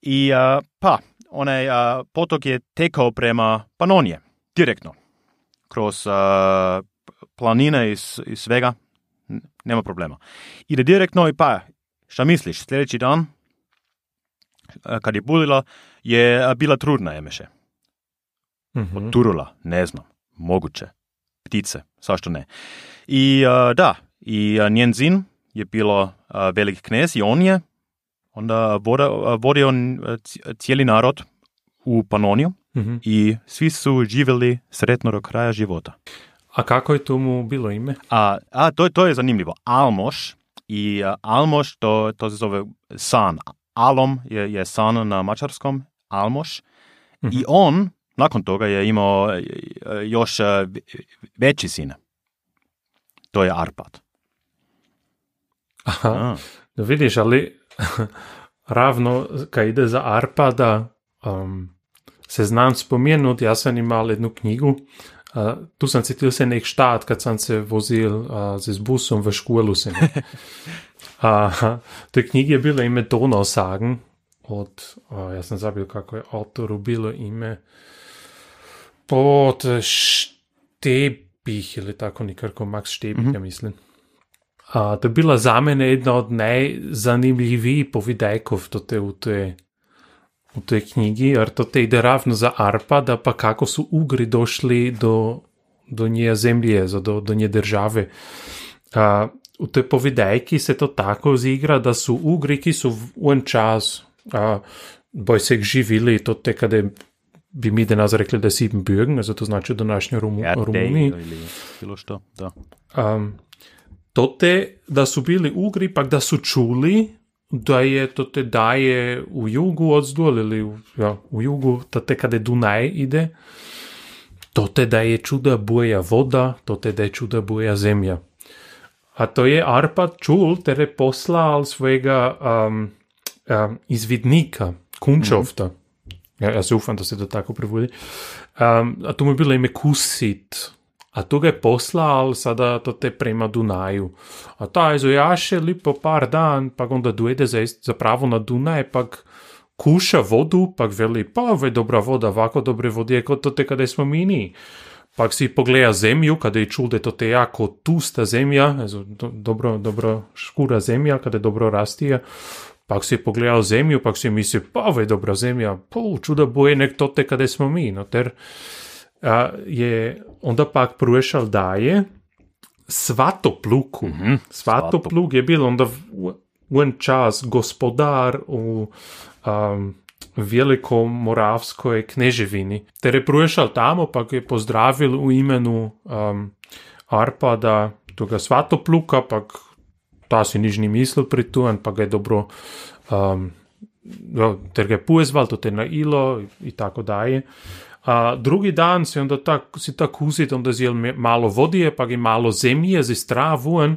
D: I a, pa, onaj potok je tekao prema Panonije, direktno. Kroz planine i, i svega, nema problema. Ide direktno i pa, šta misliš, sljedeći dan, kad je budila, je bila trudna Emeše.
C: Mhm.
D: Od turula, ne znam, moguće. Ptice, zašto ne. I a, da, i a, njen zin je bilo a, velik knez i on je onda vodio cijeli narod u Panoniju i svi su živjeli sretno do kraja života.
C: A kako je tomu bilo ime?
D: A, a to, to je zanimljivo. Almoš i Almoš, to, to se zove san. Alom je, je san na mačarskom, Almoš. I on, nakon toga je imao e, e, još e, veći sin. To je Arpad.
C: Aha,
D: A,
C: da vidiš, ali ravno kad ide za Arpada, um, se znam spomenut, ja sam imao jednu knjigu, uh, tu sam citil se nek štat, kad sam se vozil uh, z busom v školu. A, te knjige je bilo ime Donausagen od, a, ja sam zabil kako je autoru bilo ime, od Štebih ili tako nekako, Max Štebih, ja mislim. A, to je bila za mene jedna od najzanimljivijih povidajkov tote v tej, v tej knjigi, jer to te ide ravno za Arpada, pa kako su Ugri došli do, do nje zemlje, do, do nje države. A, v tej povidajki se to tako zigra, da su Ugri, ki su v en čas a, boj se živili, to te kada bi mi danas rekli da si Bürgen, also to znači današnjo Rumu,
D: ja,
C: Rumuniji.
D: ili bilo što, da.
C: Um, tote da su bili Ugri, pak da su čuli da je tote da je u jugu odzdol ili u, ja, u jugu, tote kada Dunaj ide, tote da je čuda boja voda, tote da je čuda boja zemlja. A to je Arpad čul, ter je poslal svojega um, um, izvidnika, Kunčovta. Ja, ja se ufam da se to tako prevodi. Um, a to mu je bilo ime Kusit. A je poslal sada to te prema Dunaju. A taj zojaše lipo par dan, pa onda dojede za, za pravo na Dunaj, pak kuša vodu, pak veli, pa je dobra voda, ovako dobre vode je kot to te kada smo mi ni. Pak si pogleda zemlju, kada je čul da je to te jako tusta zemlja, do, dobro, dobro škura zemlja, kada je dobro rastija, pak si pogledao zemlju, pak si mislio, pa je dobra zemlja, pa čuda boje nek to te kada smo mi, no ter a, je onda pak pruješal daje Svatopluku. Mm -hmm. Svatopluk je bil onda v, v en čas gospodar v um, Velikomoravskoj kneževini. Ter je pruješal tamo, pa ga je pozdravil v imenu um, Arpada, toga Svatopluka, pak ta si nič ni mislil pri tu, pa ga je dobro um, ter ga je pozval, to te na ilo in tako dalje. A drugi dan si onda tak, si tako uzit, onda zjel malo vodije, pa je malo zemlje z stravu,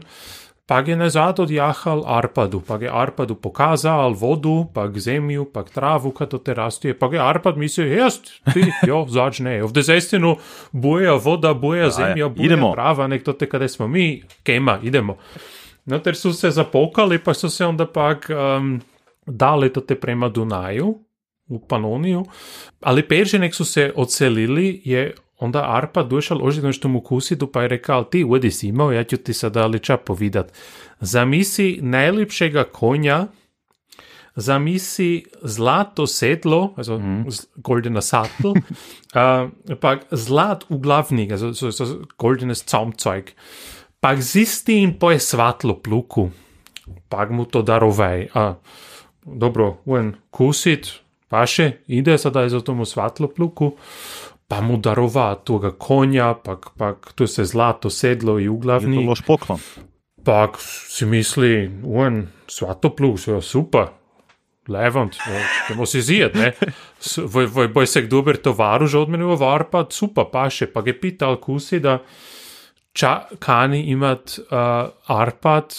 C: pa je nazad odjahal Arpadu, pa je Arpadu pokazal vodu, pa zemlju, pa travu, kad te rastuje, pa je Arpad mislio, jest, ti, jo, začne, ovde zaistinu boja voda, boja zemlja, boja
D: idemo.
C: trava, nek to te kada smo mi, kema, idemo. No, ter su se zapokali, pa su se onda pak um, dali to te prema Dunaju, u Panoniju, ali perže nek su se odselili, je onda Arpa došao ožitno što mu kusitu, pa je rekao, ti udi si imao, ja ću ti sada liča povidat. Zamisli najljepšega konja, zamisli zlato sedlo, also mm. goldena Sattel, uh, pa zlat uglavnik, also so, so goldenes Zaumzeug. Pa zisti in poje svatlo pluku, pa mu to darovaj. A, dobro, uen kusit, paše, ide sada je za tomu svatlo pluku, pa mu darova toga konja, pak, pak tu se zlato sedlo i
D: Je to
C: uglavnik.
D: loš poklon.
C: Pak si misli, uen, svatopluk, sve super, levant, ćemo se zijet, ne? Voj, voj, boj se dober tovaru, že od mene u Varpad, super, paše, pa ga je pital kusi da ča kani imat uh, Arpad,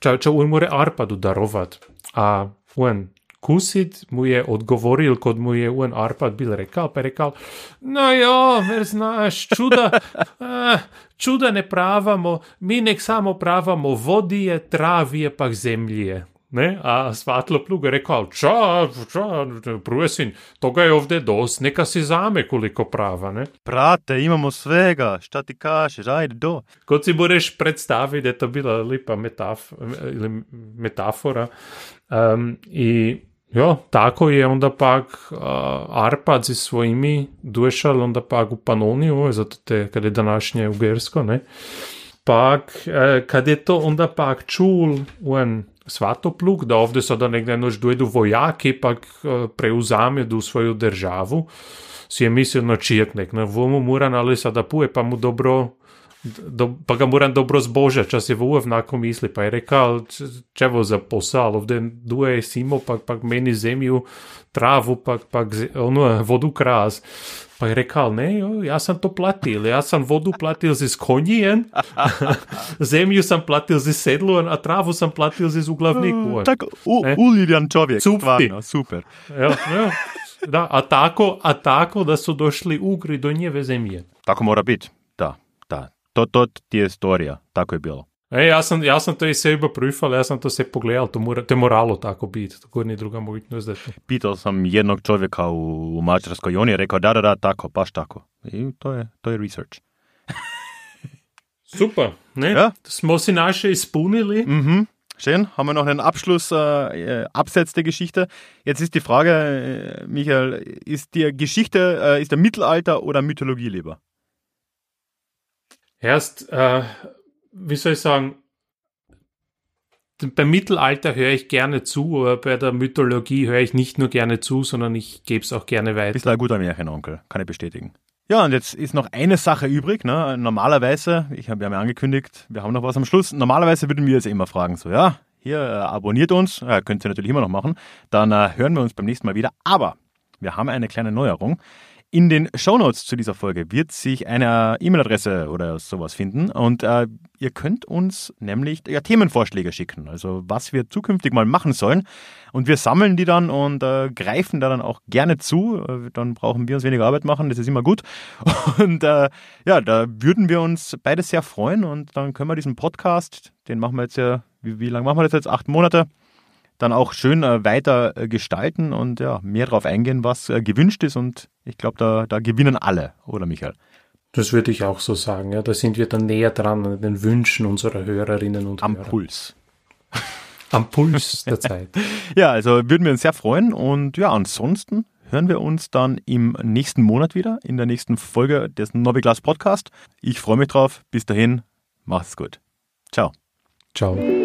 C: ča, ča uen more Arpadu darovat. A uen Kusit mu je odgovoril, kod mu je uen Arpad bil rekal, pa je rekal, no jo, ver znaš, čuda, eh, čuda ne pravamo, mi nek samo pravamo vodije, travije, pak zemlje. Ne? A svatlo plug je rekao, ča, ča, pruesin, toga je ovde dost, neka si zame koliko prava, ne?
D: Prate, imamo svega, šta ti kažeš, ajde do.
C: Kot si budeš predstaviti, da je to bila lepa metaf ili metafora. Um, I jo, tako je onda pak uh, Arpad s svojimi došao onda pak u Panoniju, zato te, kad je današnje Ugersko, ne? Pak, eh, kad je to onda pak čul uen Svatopluk, da ovde sada negde noć dojedu vojaki, pak eh, preuzamedu svoju državu, si je mislio no čirknek, no vomu mora ali sada puje, pa mu dobro do, pa ga moram dobro zbožati, če se v enako misli. Pa je rekel, če bo za posal, ovde duje simo, pa, pa meni zemlju, travu, pa, pa ono, vodu kras. Pa je rekel, ne, jo, jaz sem to platil, jaz sem vodu platil z konjijem, zemlju sem platil z sedlom, a travu sem platil z uglavnikom.
D: Tako, uljubljen človek,
C: Cupti.
D: stvarno, super.
C: Ja, ja. Da, a tako, a tako, da so došli ugri do njeve zemlje.
D: Tako mora biti, da, da. To, to ti je storija, tako je bilo.
C: E, jaz, sem, jaz sem to iz sebe prüfal, jaz sem to vse pogledal, to, mora, to je moralo tako biti, tako ni druga možnost. da
D: Pital sem jednog čovjeka u, u Mađarskoj i on je rekao da, da, da, tako, baš tako. I to je, to je research.
C: Super, ne?
D: Ja.
C: Smo si naše izpolnili.
D: Mhm. Schön, haben wir noch einen Abschluss, äh, äh, Absatz der Geschichte. Jetzt ist die Frage, äh, Michael, ist die Geschichte, äh, ist der Mittelalter oder Mythologie lieber?
C: Erst, äh, wie soll ich sagen, beim Mittelalter höre ich gerne zu, aber bei der Mythologie höre ich nicht nur gerne zu, sondern ich gebe es auch gerne weiter.
D: Bist ein guter Märchenonkel, kann ich bestätigen. Ja, und jetzt ist noch eine Sache übrig. Ne? Normalerweise, ich habe ja angekündigt, wir haben noch was am Schluss. Normalerweise würden wir jetzt immer fragen, so, ja, hier äh, abonniert uns, äh, könnt ihr natürlich immer noch machen. Dann äh, hören wir uns beim nächsten Mal wieder. Aber wir haben eine kleine Neuerung. In den Shownotes zu dieser Folge wird sich eine E-Mail-Adresse oder sowas finden. Und äh, ihr könnt uns nämlich ja, Themenvorschläge schicken, also was wir zukünftig mal machen sollen. Und wir sammeln die dann und äh, greifen da dann auch gerne zu, äh, dann brauchen wir uns weniger Arbeit machen, das ist immer gut. Und äh, ja, da würden wir uns beide sehr freuen. Und dann können wir diesen Podcast, den machen wir jetzt ja, wie, wie lange machen wir das jetzt? Acht Monate? Dann auch schön äh, weiter äh, gestalten und ja, mehr darauf eingehen, was äh, gewünscht ist. Und ich glaube, da, da gewinnen alle, oder Michael?
C: Das würde ich auch so sagen. Ja, da sind wir dann näher dran an den Wünschen unserer Hörerinnen und
D: Am
C: Hörer.
D: Puls.
C: Am Puls der Zeit.
D: Ja, also würden wir uns sehr freuen. Und ja, ansonsten hören wir uns dann im nächsten Monat wieder, in der nächsten Folge des Noviglas Podcast. Ich freue mich drauf. Bis dahin, macht's gut. Ciao.
C: Ciao.